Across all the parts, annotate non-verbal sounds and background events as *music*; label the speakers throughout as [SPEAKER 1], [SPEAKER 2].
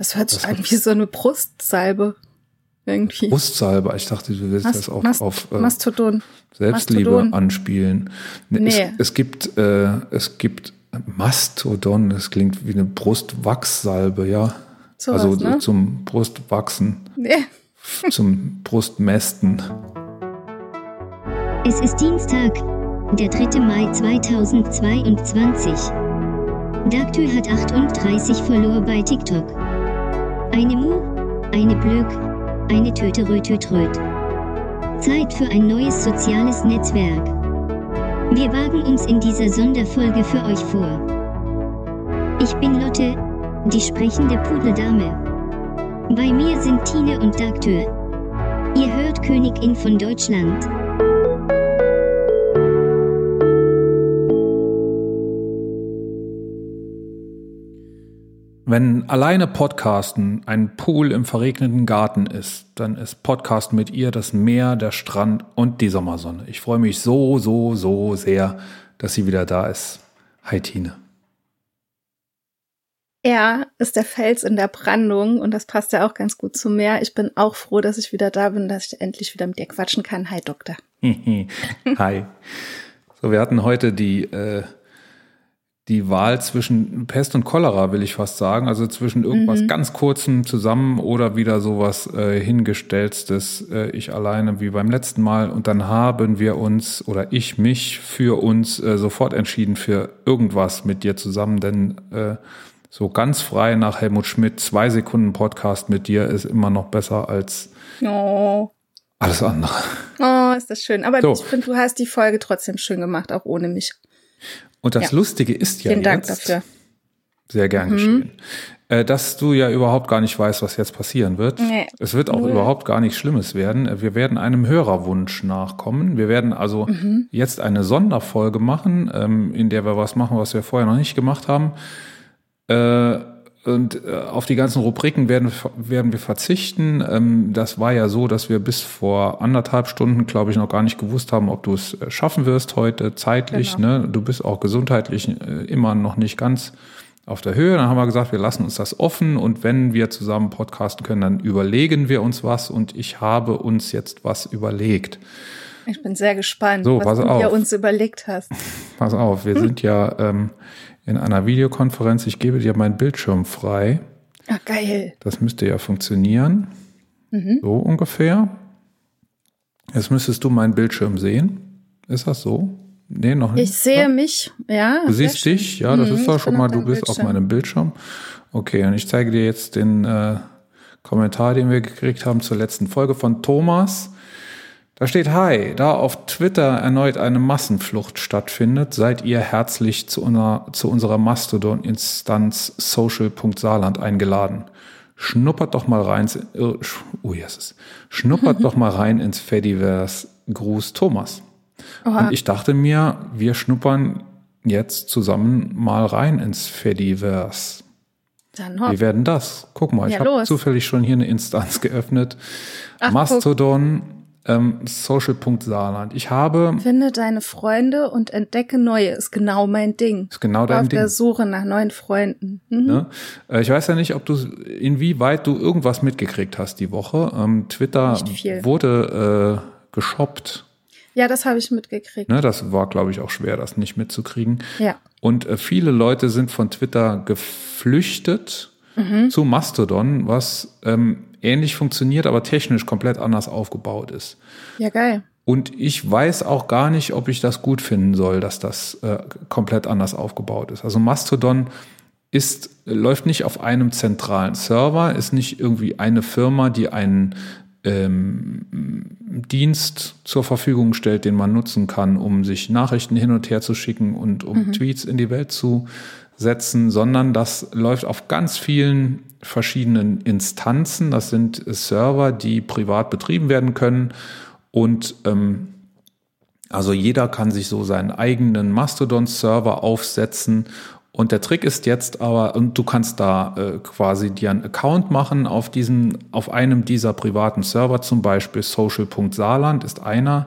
[SPEAKER 1] Das hört sich an wie so eine Brustsalbe. Irgendwie.
[SPEAKER 2] Brustsalbe. Ich dachte, du willst
[SPEAKER 1] Mas-
[SPEAKER 2] das auf,
[SPEAKER 1] Mas-
[SPEAKER 2] auf äh,
[SPEAKER 1] Mastodon.
[SPEAKER 2] Selbstliebe
[SPEAKER 1] Mastodon.
[SPEAKER 2] anspielen. Nee,
[SPEAKER 1] Nee.
[SPEAKER 2] Es, es gibt, äh, es gibt Mastodon, das klingt wie eine Brustwachssalbe, ja.
[SPEAKER 1] Sowas,
[SPEAKER 2] also
[SPEAKER 1] ne?
[SPEAKER 2] zum Brustwachsen,
[SPEAKER 1] Nee. *laughs*
[SPEAKER 2] zum Brustmästen.
[SPEAKER 3] Es ist Dienstag, der 3. Mai 2022. Daktü hat 38 Follower bei TikTok. Eine Mu, eine Blöck, eine Töte Rötötröt. Zeit für ein neues soziales Netzwerk. Wir wagen uns in dieser Sonderfolge für euch vor. Ich bin Lotte, die sprechende Pudeldame. Bei mir sind Tine und Daktür. Ihr hört Königin von Deutschland.
[SPEAKER 2] Wenn alleine Podcasten ein Pool im verregneten Garten ist, dann ist Podcast mit ihr das Meer, der Strand und die Sommersonne. Ich freue mich so, so, so sehr, dass sie wieder da ist. Hi Tine.
[SPEAKER 1] Er ist der Fels in der Brandung und das passt ja auch ganz gut zu mir. Ich bin auch froh, dass ich wieder da bin, dass ich endlich wieder mit dir quatschen kann. Hi, Doktor. *laughs*
[SPEAKER 2] Hi. So, wir hatten heute die, äh, die Wahl zwischen Pest und Cholera, will ich fast sagen. Also zwischen irgendwas ganz kurzem zusammen oder wieder sowas äh, hingestelltes, äh, ich alleine wie beim letzten Mal. Und dann haben wir uns oder ich mich für uns äh, sofort entschieden für irgendwas mit dir zusammen, denn äh, so ganz frei nach Helmut Schmidt, zwei Sekunden Podcast mit dir ist immer noch besser als
[SPEAKER 1] Oh,
[SPEAKER 2] alles andere.
[SPEAKER 1] oh ist das schön. Aber
[SPEAKER 2] So.
[SPEAKER 1] ich finde, du hast die Folge trotzdem schön gemacht, auch ohne mich.
[SPEAKER 2] Und das
[SPEAKER 1] Ja.
[SPEAKER 2] Lustige ist ja
[SPEAKER 1] Vielen Dank
[SPEAKER 2] jetzt,
[SPEAKER 1] dafür.
[SPEAKER 2] Sehr gern geschehen. Äh, dass du ja überhaupt gar nicht weißt, was jetzt passieren wird.
[SPEAKER 1] Nee,
[SPEAKER 2] es wird auch
[SPEAKER 1] null.
[SPEAKER 2] überhaupt gar nichts Schlimmes werden. Äh, Wir werden einem Hörerwunsch nachkommen. Wir werden also
[SPEAKER 1] Mhm.
[SPEAKER 2] jetzt eine Sonderfolge machen, ähm, in der wir was machen, was wir vorher noch nicht gemacht haben. Äh, und äh, auf die ganzen Rubriken werden, werden wir verzichten. Ähm, das war ja so, dass wir bis vor anderthalb Stunden, glaube ich, noch gar nicht gewusst haben, ob du es äh, schaffen wirst heute zeitlich.
[SPEAKER 1] Genau.
[SPEAKER 2] Ne? Du bist auch gesundheitlich äh, immer noch nicht ganz auf der Höhe. Dann haben wir gesagt, wir lassen uns das offen und wenn wir zusammen podcasten können, dann überlegen wir uns was und ich habe uns jetzt was überlegt.
[SPEAKER 1] Ich bin sehr gespannt,
[SPEAKER 2] So,
[SPEAKER 1] was du
[SPEAKER 2] auf.
[SPEAKER 1] dir uns überlegt hast.
[SPEAKER 2] Pass auf, wir sind ja ähm, in einer Videokonferenz. Ich gebe dir meinen Bildschirm frei.
[SPEAKER 1] Ah, geil.
[SPEAKER 2] Das müsste ja funktionieren. So ungefähr. Jetzt müsstest du meinen Bildschirm sehen. Ist das so? Nee, noch nicht.
[SPEAKER 1] Ich sehe mich, ja.
[SPEAKER 2] Du siehst
[SPEAKER 1] schön.
[SPEAKER 2] dich, ja, das
[SPEAKER 1] Mhm,
[SPEAKER 2] ist doch schon mal, du bist auf meinem Bildschirm. Okay, und ich zeige dir jetzt den äh, Kommentar, den wir gekriegt haben zur letzten Folge von Thomas. Da steht, hi, da auf Twitter erneut eine Massenflucht stattfindet, seid ihr herzlich zu, unserer zu unserer Mastodon-Instanz social.saarland eingeladen. Schnuppert doch mal rein, ins- sch- oh yes, schnuppert *laughs* doch mal rein ins Fediverse. Gruß Thomas.
[SPEAKER 1] Oha.
[SPEAKER 2] Und ich dachte mir, wir schnuppern jetzt zusammen mal rein ins Fediverse.
[SPEAKER 1] Dann hopp.
[SPEAKER 2] Wie werden das? Guck mal, ich
[SPEAKER 1] Ja,
[SPEAKER 2] habe
[SPEAKER 1] los.
[SPEAKER 2] zufällig schon hier eine Instanz geöffnet.
[SPEAKER 1] Ach,
[SPEAKER 2] Mastodon, ähm, social.saarland. Ich habe,
[SPEAKER 1] Finde deine Freunde und entdecke neue. Ist genau mein Ding.
[SPEAKER 2] ist genau
[SPEAKER 1] Auf
[SPEAKER 2] dein Ding.
[SPEAKER 1] der Suche nach neuen Freunden. Mhm.
[SPEAKER 2] Ne? Äh, Ich weiß ja nicht, ob du, inwieweit du irgendwas mitgekriegt hast die Woche. Ähm, Twitter wurde äh, geshoppt.
[SPEAKER 1] Ja, das habe ich mitgekriegt.
[SPEAKER 2] Ne? Das war, glaube ich, auch schwer, das nicht mitzukriegen.
[SPEAKER 1] Ja.
[SPEAKER 2] Und äh, viele Leute sind von Twitter geflüchtet zu Mastodon, was ähm, ähnlich funktioniert, aber technisch komplett anders aufgebaut ist.
[SPEAKER 1] Ja, geil.
[SPEAKER 2] Und ich weiß auch gar nicht, ob ich das gut finden soll, dass das äh, komplett anders aufgebaut ist. Also Mastodon ist, läuft nicht auf einem zentralen Server, ist nicht irgendwie eine Firma, die einen ähm, Dienst zur Verfügung stellt, den man nutzen kann, um sich Nachrichten hin und her zu schicken und um Tweets in die Welt zu setzen, sondern das läuft auf ganz vielen verschiedenen Instanzen. Das sind Server, die privat betrieben werden können und ähm, also jeder kann sich so seinen eigenen Mastodon-Server aufsetzen. Und der Trick ist jetzt aber, und du kannst da äh, quasi dir einen Account machen auf diesen, auf einem dieser privaten Server, zum Beispiel social.saarland ist einer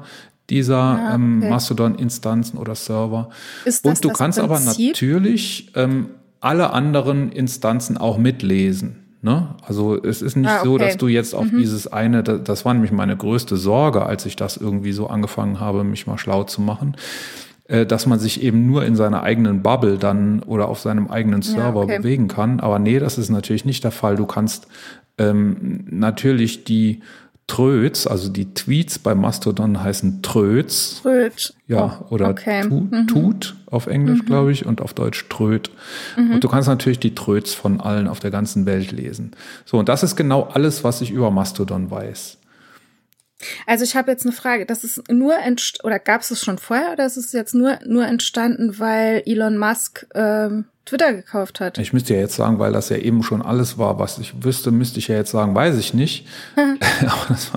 [SPEAKER 2] dieser
[SPEAKER 1] Ah,
[SPEAKER 2] ähm,
[SPEAKER 1] okay.
[SPEAKER 2] Mastodon-Instanzen oder Server.
[SPEAKER 1] Ist das
[SPEAKER 2] und du
[SPEAKER 1] das
[SPEAKER 2] kannst aber
[SPEAKER 1] Prinzip?
[SPEAKER 2] natürlich ähm, alle anderen Instanzen auch mitlesen. Ne? Also es ist nicht
[SPEAKER 1] Ah,
[SPEAKER 2] so,
[SPEAKER 1] okay.
[SPEAKER 2] dass du jetzt auf dieses eine, das, das war nämlich meine größte Sorge, als ich das irgendwie so angefangen habe, mich mal schlau zu machen, äh, dass man sich eben nur in seiner eigenen Bubble dann oder auf seinem eigenen
[SPEAKER 1] Ja,
[SPEAKER 2] Server
[SPEAKER 1] okay.
[SPEAKER 2] bewegen kann. Aber nee, das ist natürlich nicht der Fall. Du kannst ähm, natürlich die Tröts, also die Tweets bei Mastodon heißen Tröts.
[SPEAKER 1] Tröd.
[SPEAKER 2] Ja,
[SPEAKER 1] Oh,
[SPEAKER 2] oder
[SPEAKER 1] okay.
[SPEAKER 2] tu, tut auf Englisch, glaube ich, und auf Deutsch tröt. Und du kannst natürlich die Tröts von allen auf der ganzen Welt lesen. So, und das ist genau alles, was ich über Mastodon weiß.
[SPEAKER 1] Also ich habe jetzt eine Frage. Das ist nur entst oder gab es es schon vorher oder ist es jetzt nur nur entstanden, weil Elon Musk ähm, Twitter gekauft hat?
[SPEAKER 2] Ich müsste ja jetzt sagen, weil das ja eben schon alles war, was ich wüsste, müsste ich ja jetzt sagen, weiß ich nicht. *laughs* *laughs* Aber das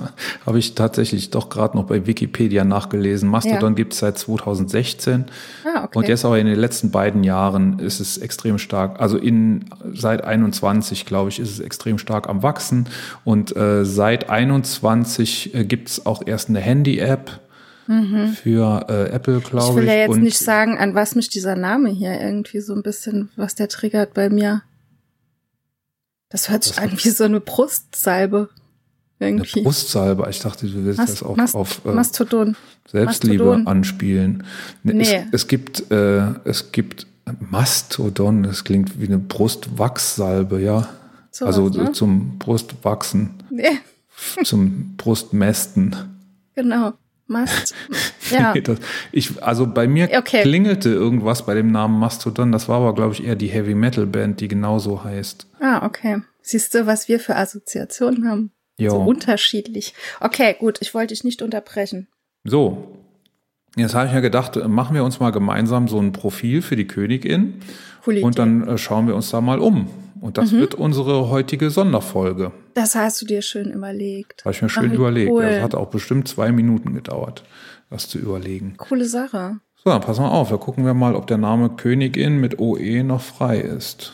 [SPEAKER 2] habe ich tatsächlich doch gerade noch bei Wikipedia nachgelesen. Mastodon
[SPEAKER 1] Ja.
[SPEAKER 2] gibt es seit 2016.
[SPEAKER 1] Ah, okay.
[SPEAKER 2] Und jetzt aber in den letzten beiden Jahren ist es extrem stark, also in seit 21, glaube ich, ist es extrem stark am wachsen. Und äh, seit 21 äh, gibt es auch erst eine Handy-App für äh, Apple, glaube
[SPEAKER 1] Mhm. ich
[SPEAKER 2] ich.
[SPEAKER 1] will ja jetzt
[SPEAKER 2] und
[SPEAKER 1] nicht sagen, an was mich dieser Name hier irgendwie so ein bisschen, was der triggert bei mir. Das hört sich
[SPEAKER 2] Das-
[SPEAKER 1] an wie so eine Brustsalbe.
[SPEAKER 2] eine
[SPEAKER 1] Irgendwie.
[SPEAKER 2] Brustsalbe. Ich dachte, du willst
[SPEAKER 1] Mas-
[SPEAKER 2] das auf,
[SPEAKER 1] Mas-
[SPEAKER 2] auf äh,
[SPEAKER 1] Mastodon.
[SPEAKER 2] Selbstliebe
[SPEAKER 1] Mastodon.
[SPEAKER 2] anspielen. Ne,
[SPEAKER 1] Nee.
[SPEAKER 2] Es, es gibt, äh, es gibt Mastodon, das klingt wie eine Brustwachssalbe, ja.
[SPEAKER 1] Sowas,
[SPEAKER 2] also
[SPEAKER 1] ne?
[SPEAKER 2] zum Brustwachsen,
[SPEAKER 1] Nee,
[SPEAKER 2] zum Brustmästen.
[SPEAKER 1] genau. Mast. *laughs* Ja.
[SPEAKER 2] Das, ich, also bei mir
[SPEAKER 1] Okay.
[SPEAKER 2] klingelte irgendwas bei dem Namen Mastodon. Das war aber, glaube ich, eher die Heavy Metal Band, die genauso heißt.
[SPEAKER 1] Ah, okay. Siehst du, was wir für Assoziationen haben?
[SPEAKER 2] Jo.
[SPEAKER 1] So unterschiedlich. Okay, gut. Ich wollte dich nicht unterbrechen.
[SPEAKER 2] So, jetzt habe ich mir gedacht, äh, machen wir uns mal gemeinsam so ein Profil für die Königin
[SPEAKER 1] Coole
[SPEAKER 2] und dann äh, schauen wir uns da mal um. Und das wird unsere heutige Sonderfolge.
[SPEAKER 1] Das hast du dir schön überlegt.
[SPEAKER 2] Habe ich mir
[SPEAKER 1] Ach,
[SPEAKER 2] schön
[SPEAKER 1] wie
[SPEAKER 2] überlegt.
[SPEAKER 1] Cool.
[SPEAKER 2] Das hat auch bestimmt zwei Minuten gedauert, das zu überlegen.
[SPEAKER 1] Coole Sache.
[SPEAKER 2] So, dann pass mal auf. Da gucken wir mal, ob der Name Königin mit OE noch frei ist.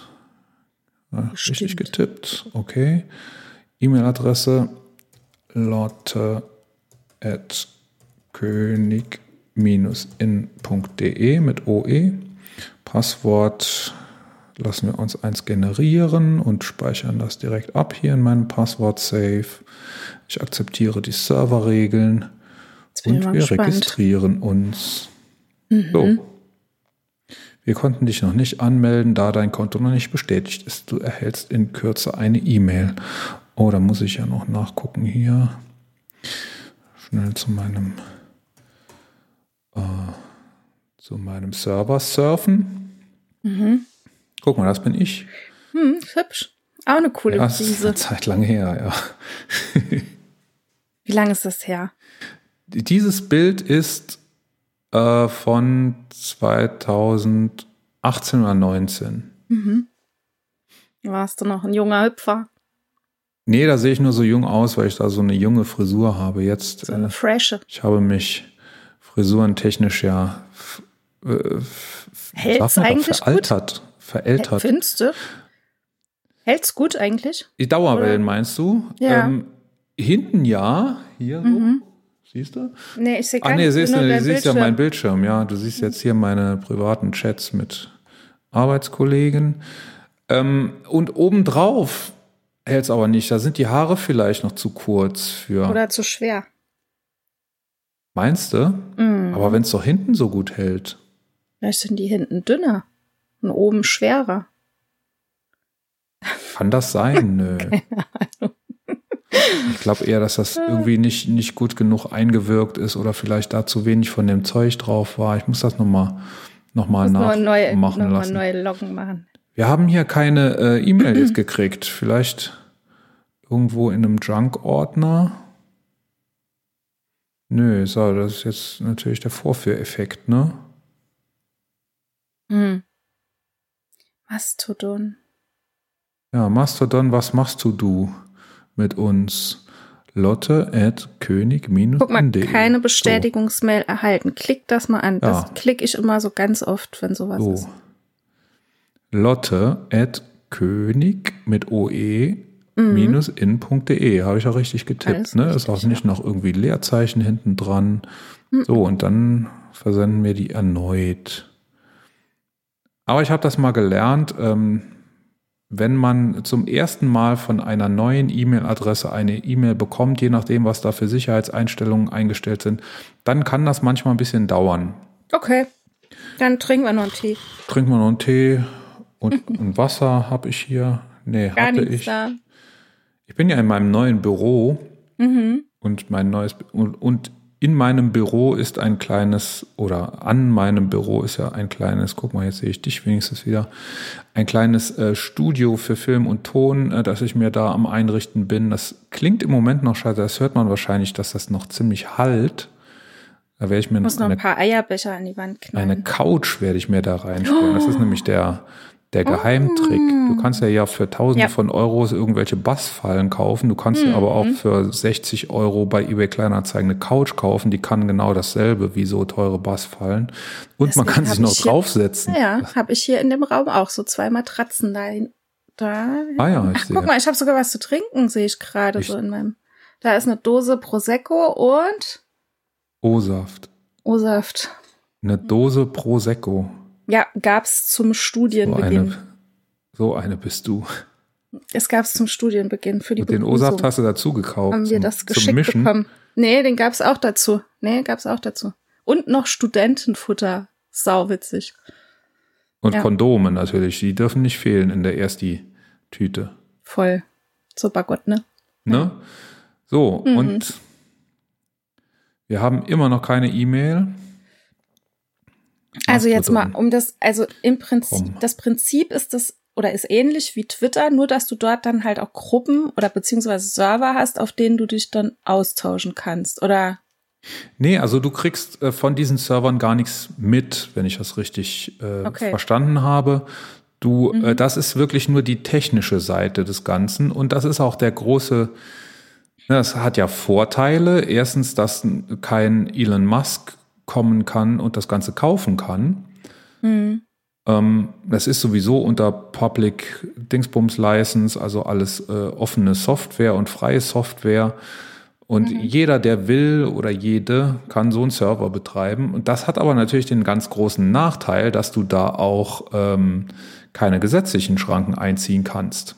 [SPEAKER 2] Ja, richtig getippt. Okay. E-Mail-Adresse lotte at könig-in.de mit OE. Passwort lassen wir uns eins generieren und speichern das direkt ab hier in meinem Passwort-Save. Ich akzeptiere die Serverregeln und wir
[SPEAKER 1] gespannt.
[SPEAKER 2] registrieren uns.
[SPEAKER 1] Mhm.
[SPEAKER 2] So. Wir konnten dich noch nicht anmelden, da dein Konto noch nicht bestätigt ist. Du erhältst in Kürze eine E-Mail. Oh, da muss ich ja noch nachgucken hier. Schnell zu meinem äh, zu meinem Server surfen. Guck mal, das bin ich.
[SPEAKER 1] Hm, hübsch. Auch eine coole
[SPEAKER 2] Ja, das ist eine Zeit lang her, ja. *laughs*
[SPEAKER 1] Wie lange ist das her?
[SPEAKER 2] Dieses Bild ist äh, von 2018 oder 19.
[SPEAKER 1] Warst du noch ein junger Hüpfer?
[SPEAKER 2] Nee, da sehe ich nur so jung aus, weil ich da so eine junge Frisur habe. Jetzt,
[SPEAKER 1] So eine
[SPEAKER 2] äh,
[SPEAKER 1] frische.
[SPEAKER 2] ich habe mich frisurentechnisch ja äh,
[SPEAKER 1] Hält's eigentlich gut?
[SPEAKER 2] Verältert.
[SPEAKER 1] Findest du? Hält's gut eigentlich?
[SPEAKER 2] Die Dauerwellen
[SPEAKER 1] Oder?
[SPEAKER 2] meinst du?
[SPEAKER 1] Ja.
[SPEAKER 2] Ähm, hinten ja, hier so. Siehst du?
[SPEAKER 1] Nee, ich sehe gar
[SPEAKER 2] Ah nee,
[SPEAKER 1] nicht.
[SPEAKER 2] siehst du, du siehst ja meinen Bildschirm, ja. Du siehst jetzt hier meine privaten Chats mit Arbeitskollegen. Ähm, und obendrauf hält es aber nicht. Da sind die Haare vielleicht noch zu kurz für.
[SPEAKER 1] Oder zu schwer.
[SPEAKER 2] meinst du?
[SPEAKER 1] Mm.
[SPEAKER 2] Aber wenn es doch hinten so gut hält.
[SPEAKER 1] Vielleicht sind die hinten dünner und oben schwerer.
[SPEAKER 2] Kann das sein? Nö. *laughs* Ich glaube eher, dass das irgendwie nicht, nicht gut genug eingewirkt ist oder vielleicht da zu wenig von dem Zeug drauf war. Ich muss das nochmal noch mal
[SPEAKER 1] nur neue,
[SPEAKER 2] nachmachen
[SPEAKER 1] noch mal
[SPEAKER 2] lassen.
[SPEAKER 1] neue Locken machen.
[SPEAKER 2] Wir haben hier keine äh, E-Mail jetzt gekriegt. Vielleicht irgendwo in einem Junk-Ordner. Nö, so, das ist jetzt natürlich der Vorführeffekt, ne?
[SPEAKER 1] Hm. Mastodon.
[SPEAKER 2] Ja, Mastodon, was machst du du mit uns? Lotte at könig
[SPEAKER 1] Guck mal,
[SPEAKER 2] nd
[SPEAKER 1] keine Bestätigungsmail erhalten. Klick das mal an. Das
[SPEAKER 2] Ja.
[SPEAKER 1] klicke ich immer so ganz oft, wenn sowas
[SPEAKER 2] So.
[SPEAKER 1] ist.
[SPEAKER 2] so. Lotte at könig mit oe minus in.de. Habe ich auch richtig getippt,
[SPEAKER 1] Mhm. Alles
[SPEAKER 2] ne? Ist
[SPEAKER 1] richtig,
[SPEAKER 2] auch nicht
[SPEAKER 1] ja.
[SPEAKER 2] noch irgendwie Leerzeichen hinten dran.
[SPEAKER 1] Mhm.
[SPEAKER 2] So, und dann versenden wir die erneut. Aber ich habe das mal gelernt. Ähm, wenn man zum ersten Mal von einer neuen E-Mail-Adresse eine E-Mail bekommt, je nachdem, was da für Sicherheitseinstellungen eingestellt sind, dann kann das manchmal ein bisschen dauern.
[SPEAKER 1] Okay. Dann trinken wir noch einen Tee.
[SPEAKER 2] Trinken wir noch einen Tee und, *laughs* und Wasser habe ich hier. Nee,
[SPEAKER 1] Gar
[SPEAKER 2] hatte ich.
[SPEAKER 1] da.
[SPEAKER 2] Ich bin ja in meinem neuen Büro
[SPEAKER 1] Mhm.
[SPEAKER 2] und mein neues und, und in meinem Büro ist ein kleines oder an meinem Büro ist ja ein kleines, guck mal, jetzt sehe ich dich wenigstens wieder, ein kleines äh, Studio für Film und Ton, äh, dass ich mir da am Einrichten bin. Das klingt im Moment noch scheiße, das hört man wahrscheinlich, dass das noch ziemlich halt. Da werde ich mir
[SPEAKER 1] Ich muss noch
[SPEAKER 2] eine,
[SPEAKER 1] ein paar Eierbecher an die Wand knallen.
[SPEAKER 2] eine Couch werde ich mir da reinstellen. Das ist nämlich der der Geheimtrick. Du kannst ja ja für tausende
[SPEAKER 1] Ja.
[SPEAKER 2] von Euros irgendwelche Bassfallen kaufen. Du kannst ja aber auch für 60 Euro bei eBay Kleinanzeigen eine Couch kaufen. Die kann genau dasselbe wie so teure Bassfallen. Und man
[SPEAKER 1] Deswegen
[SPEAKER 2] kann sich noch
[SPEAKER 1] ich hier-
[SPEAKER 2] draufsetzen.
[SPEAKER 1] Ja, habe ich hier in dem Raum auch so zwei Matratzen da. da.
[SPEAKER 2] Ah ja, ich
[SPEAKER 1] Ach,
[SPEAKER 2] sehe.
[SPEAKER 1] guck mal, ich habe sogar was zu trinken, sehe ich gerade so in meinem. Da ist eine Dose Prosecco und
[SPEAKER 2] O-Saft.
[SPEAKER 1] O-Saft.
[SPEAKER 2] Eine Dose Prosecco.
[SPEAKER 1] Ja, gab's zum
[SPEAKER 2] So
[SPEAKER 1] Studienbeginn.
[SPEAKER 2] eine, so eine bist du.
[SPEAKER 1] Es gab's zum Studienbeginn für die
[SPEAKER 2] Und den. O-Saft hast du dazu gekauft.
[SPEAKER 1] Haben wir
[SPEAKER 2] zum-
[SPEAKER 1] das
[SPEAKER 2] zum
[SPEAKER 1] geschickt bekommen. Nee, den gab's auch dazu. Nee, gab's auch dazu. Und noch Studentenfutter. Sauwitzig.
[SPEAKER 2] Und
[SPEAKER 1] Ja.
[SPEAKER 2] Kondome natürlich. Die dürfen nicht fehlen in der Ersti-Tüte.
[SPEAKER 1] Voll. Super Gott, ne?
[SPEAKER 2] Ne? So,
[SPEAKER 1] Mhm.
[SPEAKER 2] und wir haben immer noch keine E-Mail.
[SPEAKER 1] Also jetzt mal, um das, also im Prinzip,
[SPEAKER 2] Komm.
[SPEAKER 1] das Prinzip ist das oder ist ähnlich wie Twitter, nur dass du dort dann halt auch Gruppen oder beziehungsweise Server hast, auf denen du dich dann austauschen kannst. Oder
[SPEAKER 2] Nee, also du kriegst äh, von diesen Servern gar nichts mit, wenn ich das richtig äh,
[SPEAKER 1] Okay.
[SPEAKER 2] verstanden habe. Du, äh, das ist wirklich nur die technische Seite des Ganzen und das ist auch der große, ne, das hat ja Vorteile. Erstens, dass kein Elon Musk kommen kann und das Ganze kaufen kann. Ähm, das ist sowieso unter Public Dingsbums License, also alles äh, offene Software und freie Software. Und jeder, der will oder jede, kann so einen Server betreiben. Und das hat aber natürlich den ganz großen Nachteil, dass du da auch ähm, keine gesetzlichen Schranken einziehen kannst.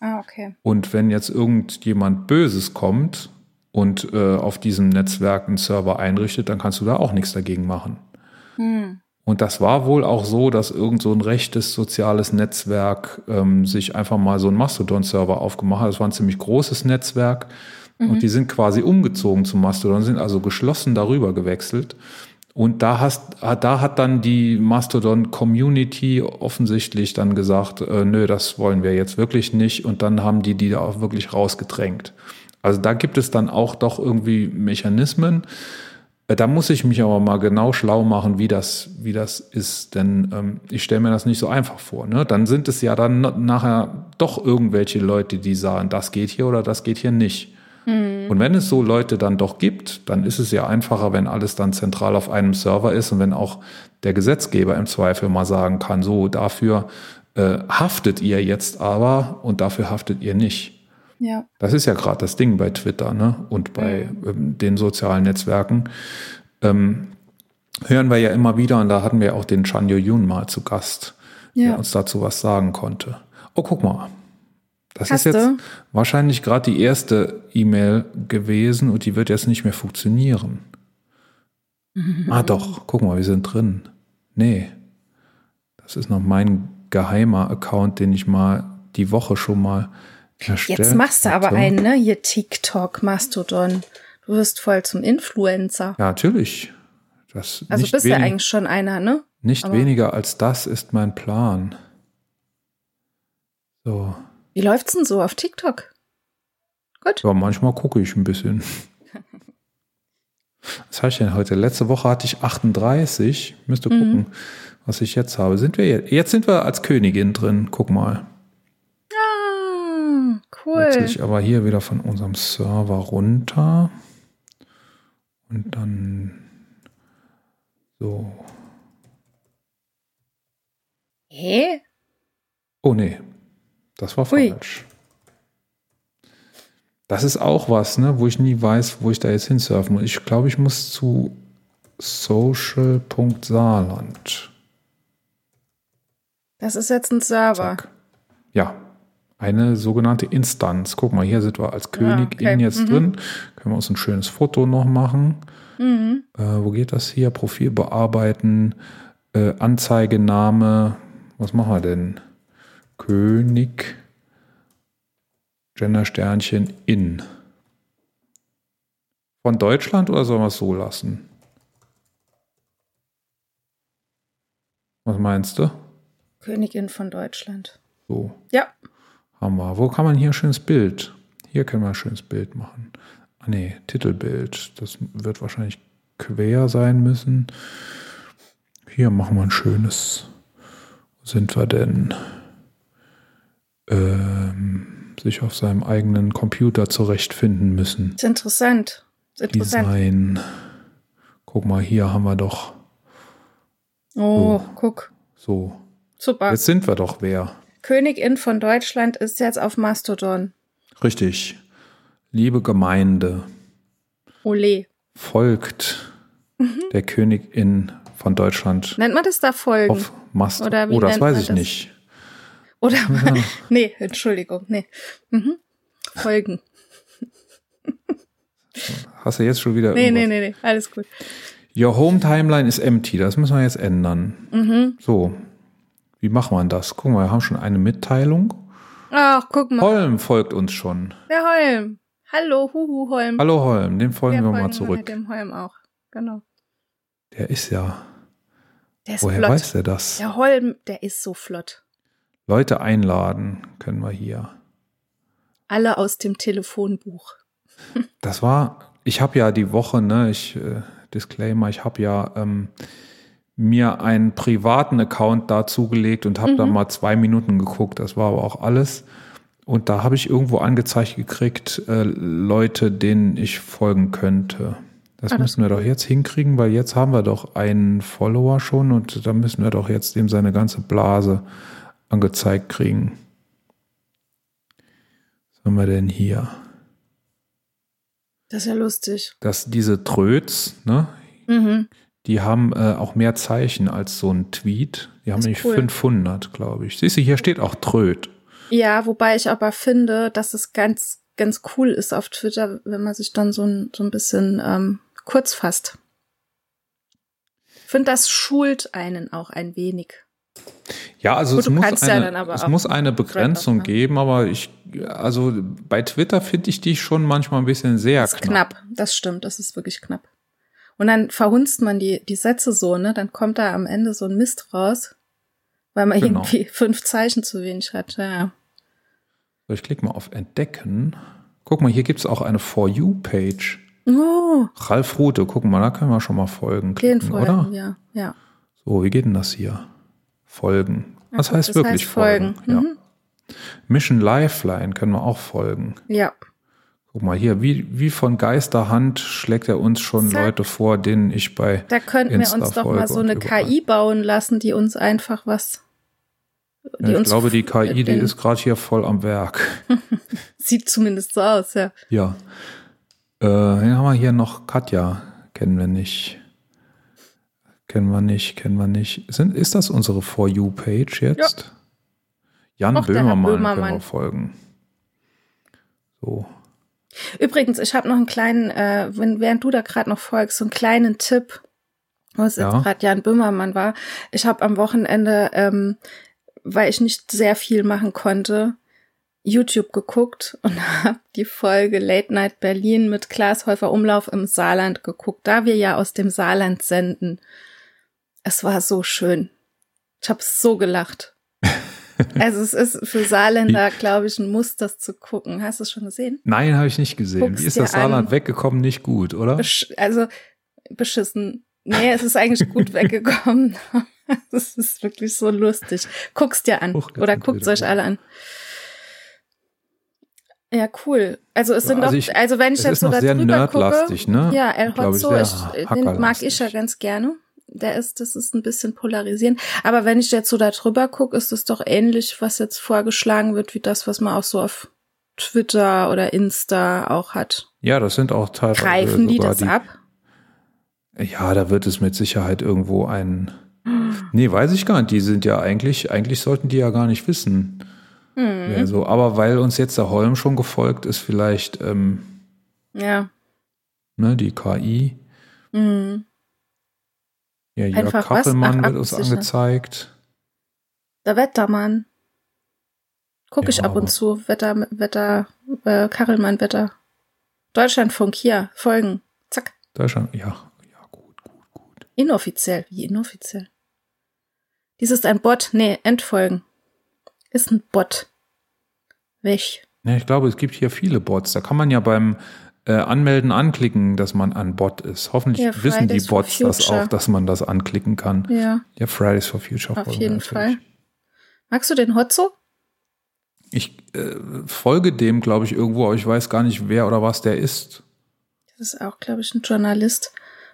[SPEAKER 1] ah, okay.
[SPEAKER 2] Und wenn jetzt irgendjemand Böses kommt und äh, auf diesem Netzwerk einen Server einrichtet, dann kannst du da auch nichts dagegen machen. Und das war wohl auch so, dass irgend so ein rechtes soziales Netzwerk ähm, sich einfach mal so einen Mastodon-Server aufgemacht hat. Das war ein ziemlich großes Netzwerk. Und die sind quasi umgezogen zum Mastodon, sind also geschlossen darüber gewechselt. Und da, hast, da hat dann die Mastodon-Community offensichtlich dann gesagt, äh, nö, das wollen wir jetzt wirklich nicht. Und dann haben die die da auch wirklich rausgedrängt. Also da gibt es dann auch doch irgendwie Mechanismen. Äh, Da muss ich mich aber mal genau schlau machen, wie das, wie das ist, denn ähm, ich stelle mir das nicht so einfach vor. Ne? Dann sind es ja dann nachher doch irgendwelche Leute, die sagen, das geht hier oder das geht hier nicht. Und wenn es so Leute dann doch gibt, dann ist es ja einfacher, wenn alles dann zentral auf einem Server ist und wenn auch der Gesetzgeber im Zweifel mal sagen kann, so dafür äh, haftet ihr jetzt aber und dafür haftet ihr nicht.
[SPEAKER 1] Ja.
[SPEAKER 2] Das ist ja gerade das Ding bei Twitter ne? und bei ähm, den sozialen Netzwerken. Ähm, hören wir ja immer wieder, und da hatten wir auch den Chanyo Yun mal zu Gast,
[SPEAKER 1] Ja.
[SPEAKER 2] der uns dazu was sagen konnte. Oh, guck mal. Das
[SPEAKER 1] Hast
[SPEAKER 2] ist jetzt
[SPEAKER 1] du?
[SPEAKER 2] wahrscheinlich gerade die erste E-Mail gewesen und die wird jetzt nicht mehr funktionieren. *laughs* Ah, doch, guck mal, wir sind drin. Nee, das ist noch mein geheimer Account, den ich mal die Woche schon mal erstellt
[SPEAKER 1] Jetzt machst du aber einen, ne? Hier TikTok, Mastodon. Du wirst voll zum Influencer.
[SPEAKER 2] Ja, natürlich. Das
[SPEAKER 1] Also bist du ja eigentlich schon einer, ne?
[SPEAKER 2] Nicht
[SPEAKER 1] aber-
[SPEAKER 2] weniger als das ist mein Plan. So.
[SPEAKER 1] Wie läuft's denn so auf TikTok? Gut.
[SPEAKER 2] Ja, manchmal gucke ich ein bisschen. *laughs* Was habe ich denn heute? Letzte Woche hatte ich 38. Müsste
[SPEAKER 1] Mhm.
[SPEAKER 2] gucken, was ich jetzt habe. Sind wir jetzt? Jetzt sind wir als Königin drin. Guck mal.
[SPEAKER 1] Cool.
[SPEAKER 2] Wechsle ich aber hier wieder von unserem Server runter. Und dann so.
[SPEAKER 1] Hä?
[SPEAKER 2] Oh nee, das war
[SPEAKER 1] Ui.
[SPEAKER 2] falsch. Das ist auch was, ne, wo ich nie weiß, wo ich da jetzt hinsurfen muss. Ich glaube, ich muss zu social.saarland.
[SPEAKER 1] Das ist jetzt ein Server.
[SPEAKER 2] Zack. Ja, eine sogenannte Instanz. Guck mal, hier sind wir als Königin
[SPEAKER 1] okay.
[SPEAKER 2] jetzt
[SPEAKER 1] Mhm.
[SPEAKER 2] drin. Können wir uns ein schönes Foto noch machen.
[SPEAKER 1] Mhm.
[SPEAKER 2] Äh, wo geht das hier? Profil bearbeiten, äh, Anzeigename. Was machen wir denn? König, Gendersternchen in. Von Deutschland oder sollen wir es so lassen? Was meinst du?
[SPEAKER 1] Königin von Deutschland.
[SPEAKER 2] So,
[SPEAKER 1] Ja.
[SPEAKER 2] Wir. Wo kann man hier ein schönes Bild? Hier können wir ein schönes Bild machen. Ah nee, Titelbild. Das wird wahrscheinlich quer sein müssen. Hier machen wir ein schönes. Wo sind wir denn? Ähm, sich auf seinem eigenen Computer zurechtfinden müssen.
[SPEAKER 1] Ist interessant. Ist interessant.
[SPEAKER 2] Design. Guck mal, hier haben wir doch
[SPEAKER 1] Oh, guck.
[SPEAKER 2] so.
[SPEAKER 1] Super.
[SPEAKER 2] Jetzt sind wir doch wer.
[SPEAKER 1] Königin von Deutschland ist jetzt auf Mastodon.
[SPEAKER 2] Richtig. Liebe Gemeinde,
[SPEAKER 1] Ole.
[SPEAKER 2] folgt
[SPEAKER 1] Mhm.
[SPEAKER 2] der Königin von Deutschland
[SPEAKER 1] Nennt man das da Folgen?
[SPEAKER 2] auf Mast.
[SPEAKER 1] Oder wie
[SPEAKER 2] oh, das weiß ich
[SPEAKER 1] das?
[SPEAKER 2] nicht.
[SPEAKER 1] Oder? *laughs* *laughs* nee, Entschuldigung. Nee. Mhm. Folgen. *laughs*
[SPEAKER 2] Hast du jetzt schon wieder
[SPEAKER 1] Nee, nee,
[SPEAKER 2] irgendwas?
[SPEAKER 1] nee, nee. Alles gut.
[SPEAKER 2] Your Home Timeline is empty. Das müssen wir jetzt ändern.
[SPEAKER 1] Mhm.
[SPEAKER 2] So. Wie machen wir das? Gucken wir, wir haben schon eine Mitteilung.
[SPEAKER 1] Ach, guck mal.
[SPEAKER 2] Holm folgt uns schon.
[SPEAKER 1] Der Holm. Hallo, Huhu Holm.
[SPEAKER 2] Hallo Holm, dem folgen
[SPEAKER 1] Wir
[SPEAKER 2] wir mal
[SPEAKER 1] folgen
[SPEAKER 2] zurück.
[SPEAKER 1] Dem Holm auch. Genau.
[SPEAKER 2] Der ist ja.
[SPEAKER 1] Der ist
[SPEAKER 2] Woher
[SPEAKER 1] flott.
[SPEAKER 2] weiß der das?
[SPEAKER 1] Der Holm, der ist so flott.
[SPEAKER 2] Leute einladen können wir hier.
[SPEAKER 1] Alle aus dem Telefonbuch. *laughs*
[SPEAKER 2] Das war, ich habe ja die Woche, ne, ich, äh, Disclaimer, ich habe ja ähm, mir einen privaten Account da zugelegt und habe da
[SPEAKER 1] Mhm.
[SPEAKER 2] mal zwei Minuten geguckt. Das war aber auch alles. Und da habe ich irgendwo angezeigt gekriegt, äh, Leute, denen ich folgen könnte. Das
[SPEAKER 1] Ah, das
[SPEAKER 2] müssen wir doch jetzt hinkriegen, weil jetzt haben wir doch einen Follower schon und da müssen wir doch jetzt dem seine ganze Blase angezeigt kriegen. Was haben wir denn hier?
[SPEAKER 1] Das ist ja lustig.
[SPEAKER 2] dass diese Tröts, ne,
[SPEAKER 1] Mhm.
[SPEAKER 2] Die haben äh, auch mehr Zeichen als so ein Tweet. Die haben nämlich
[SPEAKER 1] cool.
[SPEAKER 2] 500, glaube ich. Siehst du, hier steht auch Tröd.
[SPEAKER 1] Ja, wobei ich aber finde, dass es ganz, ganz cool ist auf Twitter, wenn man sich dann so ein, so ein bisschen ähm, kurz fasst. Ich finde, das schult einen auch ein wenig.
[SPEAKER 2] Ja, also
[SPEAKER 1] Gut,
[SPEAKER 2] es, muss
[SPEAKER 1] ja
[SPEAKER 2] eine,
[SPEAKER 1] aber
[SPEAKER 2] es
[SPEAKER 1] auch
[SPEAKER 2] muss eine Begrenzung
[SPEAKER 1] Thread
[SPEAKER 2] geben, aber ich, also bei Twitter finde ich die schon manchmal ein bisschen sehr
[SPEAKER 1] Das ist
[SPEAKER 2] knapp.
[SPEAKER 1] knapp. Das stimmt, das ist wirklich knapp. Und dann verhunzt man die, die Sätze so, ne? Dann kommt da am Ende so ein Mist raus, weil man
[SPEAKER 2] Genau.
[SPEAKER 1] irgendwie *laughs* fünf Zeichen zu wenig hat. Ja.
[SPEAKER 2] So, ich klicke mal auf Entdecken. Guck mal, hier gibt es auch eine For You-Page.
[SPEAKER 1] Oh,
[SPEAKER 2] Ralf Rute, guck mal, da können wir schon mal folgen klicken,
[SPEAKER 1] den folgen,
[SPEAKER 2] oder?
[SPEAKER 1] ja, ja.
[SPEAKER 2] So, wie geht denn das hier? Folgen.
[SPEAKER 1] Ja,
[SPEAKER 2] Was
[SPEAKER 1] gut,
[SPEAKER 2] heißt
[SPEAKER 1] das
[SPEAKER 2] wirklich
[SPEAKER 1] heißt folgen.
[SPEAKER 2] folgen? Ja.
[SPEAKER 1] Mhm.
[SPEAKER 2] Mission Lifeline können wir auch folgen.
[SPEAKER 1] Ja.
[SPEAKER 2] Guck mal hier, wie, wie von Geisterhand schlägt er uns schon
[SPEAKER 1] Zack.
[SPEAKER 2] Leute vor, denen ich bei
[SPEAKER 1] Da könnten wir
[SPEAKER 2] Insta
[SPEAKER 1] uns doch mal so eine
[SPEAKER 2] überall.
[SPEAKER 1] KI bauen lassen, die uns einfach was.
[SPEAKER 2] Ja, ich glaube, die KI, die ist gerade hier voll am Werk. *laughs*
[SPEAKER 1] Sieht zumindest so aus, ja.
[SPEAKER 2] Ja. Äh, dann haben wir hier noch Katja. Kennen wir nicht. Kennen wir nicht, kennen wir nicht. Sind, ist das unsere For You-Page jetzt? Jan
[SPEAKER 1] Och, Herr
[SPEAKER 2] Böhmermann, können
[SPEAKER 1] Böhmermann.
[SPEAKER 2] wir folgen. So.
[SPEAKER 1] Übrigens, ich habe noch einen kleinen, äh, wenn, während du da gerade noch folgst, so einen kleinen Tipp, wo es
[SPEAKER 2] Ja.
[SPEAKER 1] jetzt gerade Jan Böhmermann war. Ich habe am Wochenende, ähm, weil ich nicht sehr viel machen konnte, YouTube geguckt und *laughs* habe die Folge Late Night Berlin mit Klaas Häufer Umlauf im Saarland geguckt, da wir ja aus dem Saarland senden. Es war so schön. Ich habe so gelacht. Also es ist für Saarländer, glaube ich, ein Muss, das zu gucken. Hast du es schon gesehen?
[SPEAKER 2] Nein, habe ich nicht gesehen.
[SPEAKER 1] Guck's
[SPEAKER 2] Wie ist das Saarland
[SPEAKER 1] an.
[SPEAKER 2] weggekommen? Nicht gut, oder?
[SPEAKER 1] Besch also beschissen. Nee, es ist eigentlich gut *laughs* weggekommen. *laughs* Es ist wirklich so lustig. Guck's dir an.
[SPEAKER 2] Huch,
[SPEAKER 1] Oder guckt's euch alle an. Ja, cool. Also es
[SPEAKER 2] Ja,
[SPEAKER 1] sind
[SPEAKER 2] also
[SPEAKER 1] doch,
[SPEAKER 2] ich-
[SPEAKER 1] also wenn ich jetzt so da drüber gucke,
[SPEAKER 2] ne?
[SPEAKER 1] ja, El Hotzo, ich, den mag ich ja ganz gerne. Der ist, das ist ein bisschen polarisierend. Aber wenn ich jetzt so da drüber gucke, ist es doch ähnlich, was jetzt vorgeschlagen wird, wie das, was man auch so auf Twitter oder Insta auch hat.
[SPEAKER 2] Ja, das sind auch teilweise
[SPEAKER 1] Greifen die das ab?
[SPEAKER 2] Ja, da wird es mit Sicherheit irgendwo ein. *gasps* Nee, weiß ich gar nicht. Die sind ja eigentlich, eigentlich sollten die ja gar nicht wissen.
[SPEAKER 1] Mhm.
[SPEAKER 2] Ja, so. Aber weil uns jetzt der Holm schon gefolgt ist, vielleicht ähm,
[SPEAKER 1] Ja.
[SPEAKER 2] ne, die KI.
[SPEAKER 1] Mhm.
[SPEAKER 2] Ja, Jörg
[SPEAKER 1] Einfach was?
[SPEAKER 2] Kachelmann
[SPEAKER 1] Ach,
[SPEAKER 2] wird uns angezeigt.
[SPEAKER 1] Der Wettermann. Guck ich
[SPEAKER 2] Ja.
[SPEAKER 1] ab und zu. Wetter, Wetter, äh, Karelmann, Wetter. Deutschlandfunk, hier, Folgen. Zack.
[SPEAKER 2] Deutschland, ja, ja, gut, gut, gut.
[SPEAKER 1] Inoffiziell. Wie inoffiziell? Dies ist ein Bot. Nee, Entfolgen. Ist ein Bot. Weg.
[SPEAKER 2] Ja, ich glaube, es gibt hier viele Bots. Da kann man ja beim äh, Anmelden anklicken, dass man ein Bot ist. Hoffentlich
[SPEAKER 1] Ja,
[SPEAKER 2] wissen die Bots das auch, dass man das anklicken kann.
[SPEAKER 1] Ja,
[SPEAKER 2] Ja, Fridays for Future.
[SPEAKER 1] auf jeden
[SPEAKER 2] wir
[SPEAKER 1] Fall.
[SPEAKER 2] natürlich.
[SPEAKER 1] Magst du den Hotzo?
[SPEAKER 2] Ich äh, folge dem, glaube ich, irgendwo, aber ich weiß gar nicht, wer oder was der ist.
[SPEAKER 1] Das ist auch, glaube ich, ein Journalist.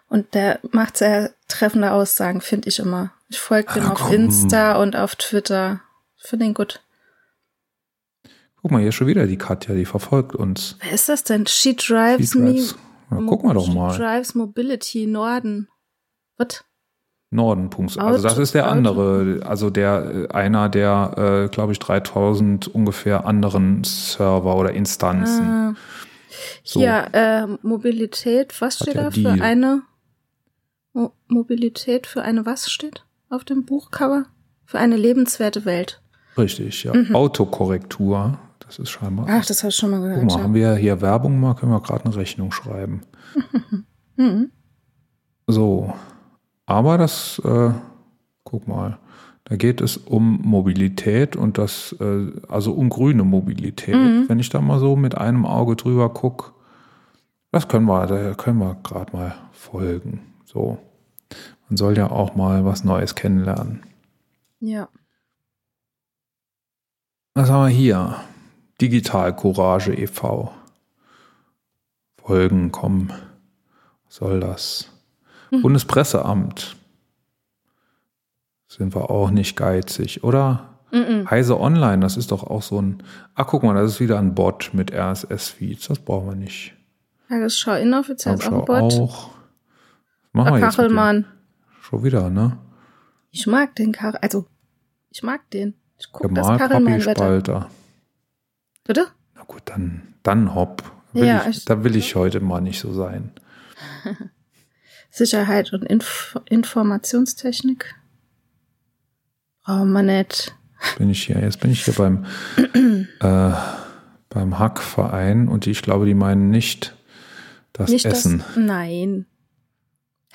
[SPEAKER 1] Und der macht sehr treffende Aussagen, finde ich immer. Ich folge dem
[SPEAKER 2] Ah,
[SPEAKER 1] auf
[SPEAKER 2] komm.
[SPEAKER 1] Insta und auf Twitter. Finde ihn gut.
[SPEAKER 2] Guck mal, hier schon wieder die Katja, die verfolgt uns.
[SPEAKER 1] Wer ist das denn? She drives me.
[SPEAKER 2] Drives. Ja, guck mal doch
[SPEAKER 1] She
[SPEAKER 2] mal.
[SPEAKER 1] drives Mobility Norden. Was?
[SPEAKER 2] Norden. Punkt. Also das
[SPEAKER 1] Auto-
[SPEAKER 2] ist der
[SPEAKER 1] Auto.
[SPEAKER 2] andere, also der äh, einer der, äh, glaube ich, 3000 ungefähr anderen Server oder Instanzen.
[SPEAKER 1] Ah.
[SPEAKER 2] So.
[SPEAKER 1] Hier, äh, Mobilität, was steht
[SPEAKER 2] ja
[SPEAKER 1] da für eine Mo Mobilität für eine was steht auf dem Buchcover? Für eine lebenswerte Welt.
[SPEAKER 2] Richtig, ja.
[SPEAKER 1] Mhm.
[SPEAKER 2] Autokorrektur. Das ist scheinbar.
[SPEAKER 1] Ach, das habe ich schon mal
[SPEAKER 2] Guck
[SPEAKER 1] gehört.
[SPEAKER 2] mal, haben wir hier Werbung mal, können wir gerade eine Rechnung schreiben.
[SPEAKER 1] ja. *laughs* Mhm.
[SPEAKER 2] So. Aber das, äh, guck mal, da geht es um Mobilität und das, äh, also um grüne Mobilität.
[SPEAKER 1] Mhm.
[SPEAKER 2] Wenn ich da mal so mit einem Auge drüber guck, das können wir, da können wir gerade mal folgen. So. Man soll ja auch mal was Neues kennenlernen.
[SPEAKER 1] ja.
[SPEAKER 2] Was haben wir hier? Digital Courage e.V. Folgen, komm. Was soll das?
[SPEAKER 1] Mhm.
[SPEAKER 2] Bundespresseamt. Sind wir auch nicht geizig, oder?
[SPEAKER 1] Mhm.
[SPEAKER 2] Heise Online, das ist doch auch so ein. Ach, guck mal, das ist wieder ein Bot mit RSS-Feeds. Das brauchen wir nicht.
[SPEAKER 1] Tagesschau inoffiziell ist auch ein Bot.
[SPEAKER 2] auch. Machen wir jetzt?
[SPEAKER 1] Kachelmann.
[SPEAKER 2] Schon wieder, ne?
[SPEAKER 1] Ich mag den Kachel, also ich mag den. Ich gucke das
[SPEAKER 2] Gemal
[SPEAKER 1] Kachelmann Wetter.
[SPEAKER 2] Papi-Spalter.
[SPEAKER 1] Bitte?
[SPEAKER 2] Na gut, dann, dann hopp. Will
[SPEAKER 1] Ja,
[SPEAKER 2] ich, da will ich heute mal nicht so sein. *laughs*
[SPEAKER 1] Sicherheit und Inf Informationstechnik. Brauchen wir nicht.
[SPEAKER 2] bin ich hier. Jetzt bin ich hier beim, *clears throat* äh, beim Hackverein und ich glaube, die meinen nicht das
[SPEAKER 1] nicht
[SPEAKER 2] Essen.
[SPEAKER 1] das. Nein.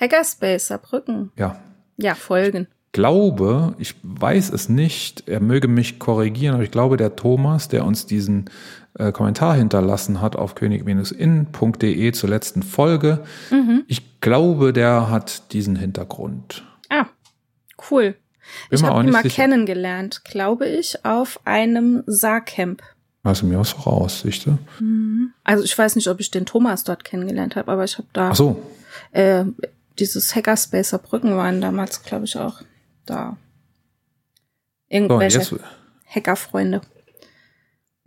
[SPEAKER 1] Hackerspace, Saarbrücken.
[SPEAKER 2] Ja.
[SPEAKER 1] Ja, folgen.
[SPEAKER 2] Glaube, ich weiß es nicht, er möge mich korrigieren, aber ich glaube, der Thomas, der uns diesen äh, Kommentar hinterlassen hat auf könig-in.de zur letzten Folge,
[SPEAKER 1] Mhm.
[SPEAKER 2] ich glaube, der hat diesen Hintergrund.
[SPEAKER 1] Ah, cool.
[SPEAKER 2] Bin
[SPEAKER 1] ich habe ihn mal
[SPEAKER 2] sicher.
[SPEAKER 1] kennengelernt, glaube ich, auf einem Saarcamp.
[SPEAKER 2] Du mir was voraus, siehste?
[SPEAKER 1] Also ich weiß nicht, ob ich den Thomas dort kennengelernt habe, aber ich habe da
[SPEAKER 2] Ach so,
[SPEAKER 1] äh, dieses Hackerspace Saarbrücken waren damals, glaube ich, auch da.
[SPEAKER 2] so
[SPEAKER 1] Irgendwelche
[SPEAKER 2] jetzt,
[SPEAKER 1] Hackerfreunde.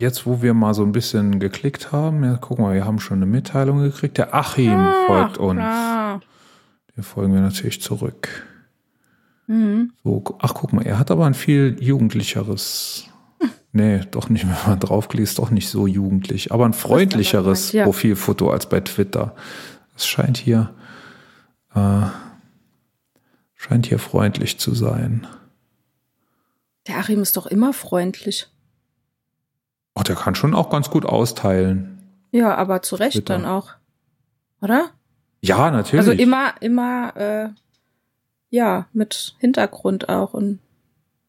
[SPEAKER 2] Jetzt, wo wir mal so ein bisschen geklickt haben, ja, guck mal, wir haben schon eine Mitteilung gekriegt. Der Achim
[SPEAKER 1] Ah,
[SPEAKER 2] folgt uns.
[SPEAKER 1] klar.
[SPEAKER 2] Den folgen wir natürlich zurück.
[SPEAKER 1] Mhm.
[SPEAKER 2] So, ach, guck mal, er hat aber ein viel jugendlicheres. *laughs* Nee, doch nicht, wenn man draufklickt, ist doch nicht so jugendlich, aber ein freundlicheres
[SPEAKER 1] gemeint, ja.
[SPEAKER 2] Profilfoto als bei Twitter. Es scheint hier, äh, scheint hier freundlich zu sein.
[SPEAKER 1] Der Achim ist doch immer freundlich.
[SPEAKER 2] Oh, der kann schon auch ganz gut austeilen.
[SPEAKER 1] Ja, aber zu Recht
[SPEAKER 2] Twitter.
[SPEAKER 1] dann auch. Oder?
[SPEAKER 2] Ja, natürlich.
[SPEAKER 1] Also immer, immer, äh, ja, mit Hintergrund auch und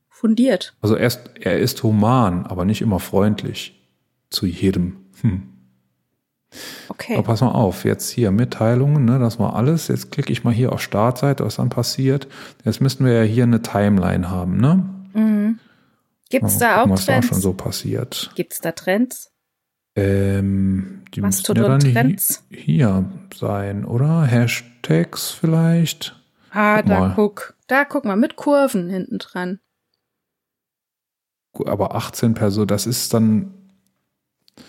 [SPEAKER 1] fundiert.
[SPEAKER 2] Also er ist, er ist human, aber nicht immer freundlich zu jedem. Hm.
[SPEAKER 1] Okay.
[SPEAKER 2] Aber pass mal auf, jetzt hier Mitteilungen, ne, das war alles. Jetzt klicke ich mal hier auf Startseite, was dann passiert. Jetzt müssten wir ja hier eine Timeline haben, ne?
[SPEAKER 1] Mhm. Gibt's
[SPEAKER 2] Mal
[SPEAKER 1] da
[SPEAKER 2] gucken,
[SPEAKER 1] auch
[SPEAKER 2] was da
[SPEAKER 1] Trends?
[SPEAKER 2] schon so passiert.
[SPEAKER 1] Gibt's da Trends?
[SPEAKER 2] Ähm, die müssten ja dann
[SPEAKER 1] Mastodon-Trends?
[SPEAKER 2] hi hier sein, oder? Hashtags vielleicht?
[SPEAKER 1] Ah,
[SPEAKER 2] Guck
[SPEAKER 1] da
[SPEAKER 2] mal.
[SPEAKER 1] guck. Da guck mal, mit Kurven hinten dran.
[SPEAKER 2] Gut, Aber 18 Personen, das ist dann,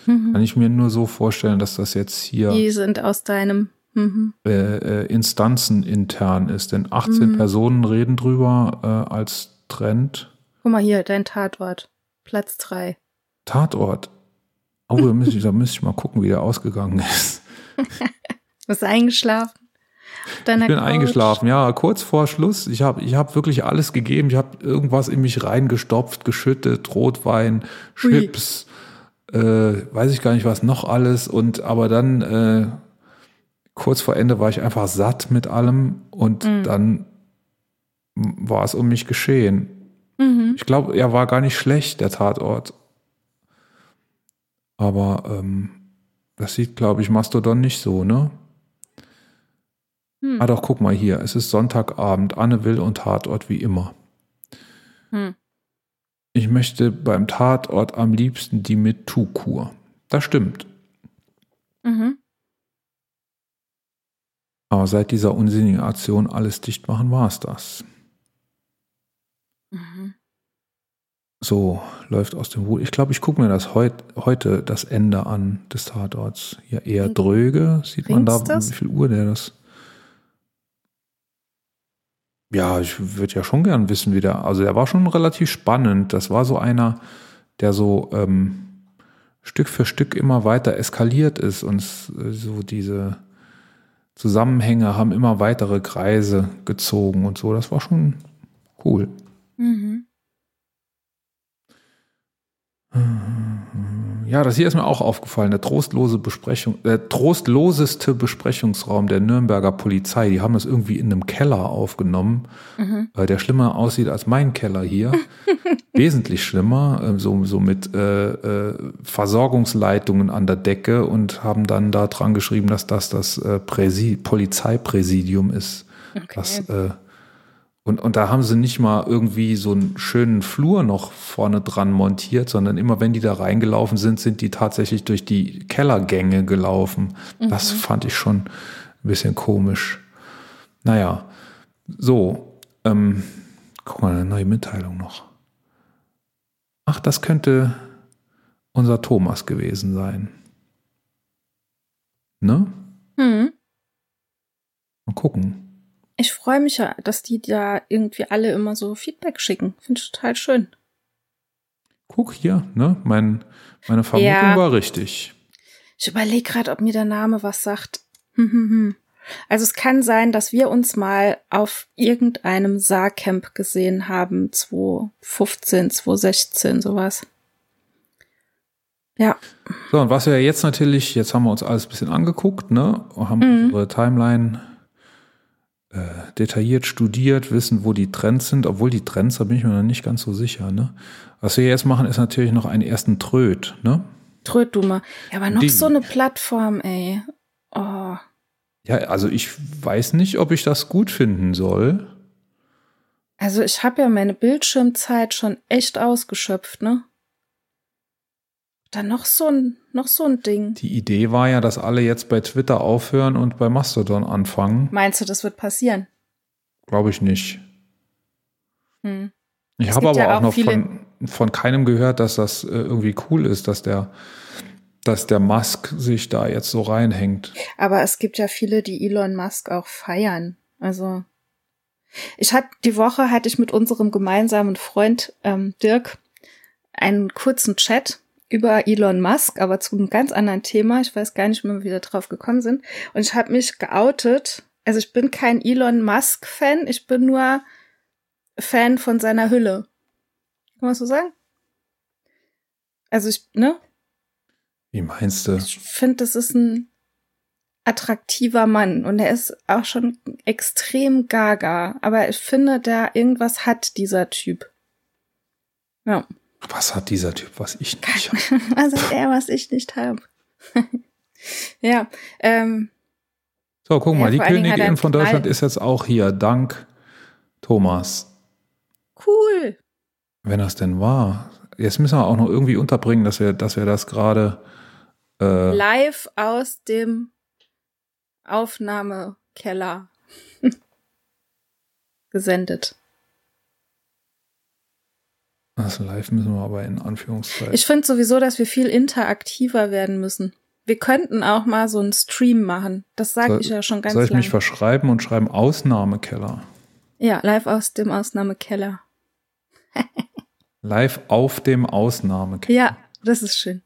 [SPEAKER 2] kann
[SPEAKER 1] Mhm.
[SPEAKER 2] ich mir nur so vorstellen, dass das jetzt hier
[SPEAKER 1] Die sind aus deinem. Mhm.
[SPEAKER 2] äh, äh, Instanzen intern ist. Denn 18
[SPEAKER 1] Mhm.
[SPEAKER 2] Personen reden drüber äh, als Trend.
[SPEAKER 1] Guck mal hier, dein Tatort. Platz drei.
[SPEAKER 2] Tatort. Oh, da müsste ich, da müsste ich mal gucken, wie der ausgegangen ist. *laughs*
[SPEAKER 1] Bist du eingeschlafen?
[SPEAKER 2] ich bin Couch? eingeschlafen, ja, kurz vor Schluss. Ich habe ich hab wirklich alles gegeben. Ich habe irgendwas in mich reingestopft, geschüttet, Rotwein, Chips, äh, weiß ich gar nicht was noch alles. Und aber dann äh, kurz vor Ende war ich einfach satt mit allem und mhm. dann war es um mich geschehen. Mhm. Ich glaube, er war gar nicht schlecht, der Tatort. Aber ähm, das sieht, glaube ich, Mastodon nicht so, ne? Hm. Ah doch, guck mal hier, es ist Sonntagabend, Anne Will und Tatort wie immer. Hm. Ich möchte beim Tatort am liebsten die mit Tu-Kur. Das stimmt. Mhm. Aber seit dieser unsinnigen Aktion alles dicht machen, war es das. Mhm. So, läuft aus dem Ruhe. Ich glaube, ich gucke mir das heut, heute das Ende an des Tatorts. Ja, eher dröge. Sieht man da, das? wie viel Uhr der das. Ja, ich würde ja schon gern wissen, wie der. Also, der war schon relativ spannend. Das war so einer, der so ähm, Stück für Stück immer weiter eskaliert ist und so diese Zusammenhänge haben immer weitere Kreise gezogen und so. Das war schon cool. Mhm. Ja, das hier ist mir auch aufgefallen. Der trostlose Besprechung, der trostloseste Besprechungsraum der Nürnberger Polizei. Die haben das irgendwie in einem Keller aufgenommen, mhm. der schlimmer aussieht als mein Keller hier. *laughs* Wesentlich schlimmer, äh, so, so mit äh, äh, Versorgungsleitungen an der Decke und haben dann da dran geschrieben, dass das das äh, Polizeipräsidium ist. Okay. Das äh, und, und da haben sie nicht mal irgendwie so einen schönen Flur noch vorne dran montiert, sondern immer wenn die da reingelaufen sind, sind die tatsächlich durch die Kellergänge gelaufen. Mhm. Das fand ich schon ein bisschen komisch. Naja, so, ähm, guck mal, eine neue Mitteilung noch. Ach, das könnte unser Thomas gewesen sein. Ne? Mhm. Mal gucken.
[SPEAKER 1] Ich freue mich ja, dass die da irgendwie alle immer so Feedback schicken. Finde ich total schön.
[SPEAKER 2] Guck hier, ne? Mein, meine Vermutung ja. war richtig.
[SPEAKER 1] Ich überlege gerade, ob mir der Name was sagt. Hm, hm, hm. Also es kann sein, dass wir uns mal auf irgendeinem Saarcamp gesehen haben, 2015, 2016, sowas. Ja.
[SPEAKER 2] So, und was wir jetzt natürlich, jetzt haben wir uns alles ein bisschen angeguckt, ne? Haben mhm. unsere Timeline äh, detailliert studiert, wissen, wo die Trends sind, obwohl die Trends, da bin ich mir noch nicht ganz so sicher. Ne? Was wir jetzt machen, ist natürlich noch einen ersten Tröd. Ne?
[SPEAKER 1] Tröd, du mal. Ja, aber noch die, so eine Plattform, ey. Oh.
[SPEAKER 2] Ja, also ich weiß nicht, ob ich das gut finden soll.
[SPEAKER 1] Also ich habe ja meine Bildschirmzeit schon echt ausgeschöpft, ne? Dann noch so ein, noch so ein Ding.
[SPEAKER 2] Die Idee war ja, dass alle jetzt bei Twitter aufhören und bei Mastodon anfangen.
[SPEAKER 1] Meinst du, das wird passieren?
[SPEAKER 2] Glaube ich nicht. Hm. Ich habe aber ja auch, auch noch von, von keinem gehört, dass das äh, irgendwie cool ist, dass der, dass der Musk sich da jetzt so reinhängt.
[SPEAKER 1] Aber es gibt ja viele, die Elon Musk auch feiern. Also ich hatte die Woche hatte ich mit unserem gemeinsamen Freund ähm, Dirk einen kurzen Chat über Elon Musk, aber zu einem ganz anderen Thema. Ich weiß gar nicht mehr, wie wir da drauf gekommen sind. Und ich habe mich geoutet. Also ich bin kein Elon Musk-Fan, ich bin nur Fan von seiner Hülle. Kann man so sagen? Also ich, ne?
[SPEAKER 2] Wie meinst du?
[SPEAKER 1] Ich finde, das ist ein attraktiver Mann und er ist auch schon extrem gaga. Aber ich finde, da irgendwas hat dieser Typ. Ja.
[SPEAKER 2] Was hat dieser Typ, was ich nicht
[SPEAKER 1] habe? *laughs* was hat er, was ich nicht habe? *laughs* ja, ähm.
[SPEAKER 2] So, guck mal, ja, die Königin von Deutschland ist jetzt auch hier, dank Thomas.
[SPEAKER 1] Cool.
[SPEAKER 2] Wenn das denn war. Jetzt müssen wir auch noch irgendwie unterbringen, dass wir, dass wir das gerade
[SPEAKER 1] äh, live aus dem Aufnahmekeller *laughs* gesendet.
[SPEAKER 2] Das live müssen wir aber in Anführungszeichen.
[SPEAKER 1] Ich finde sowieso, dass wir viel interaktiver werden müssen. Wir könnten auch mal so einen Stream machen. Das sage ich ja schon ganz
[SPEAKER 2] lange.
[SPEAKER 1] Soll ich
[SPEAKER 2] lang. mich verschreiben und schreiben Ausnahmekeller?
[SPEAKER 1] Ja, live aus dem Ausnahmekeller.
[SPEAKER 2] live auf dem Ausnahmekeller.
[SPEAKER 1] Ja, Das ist schön.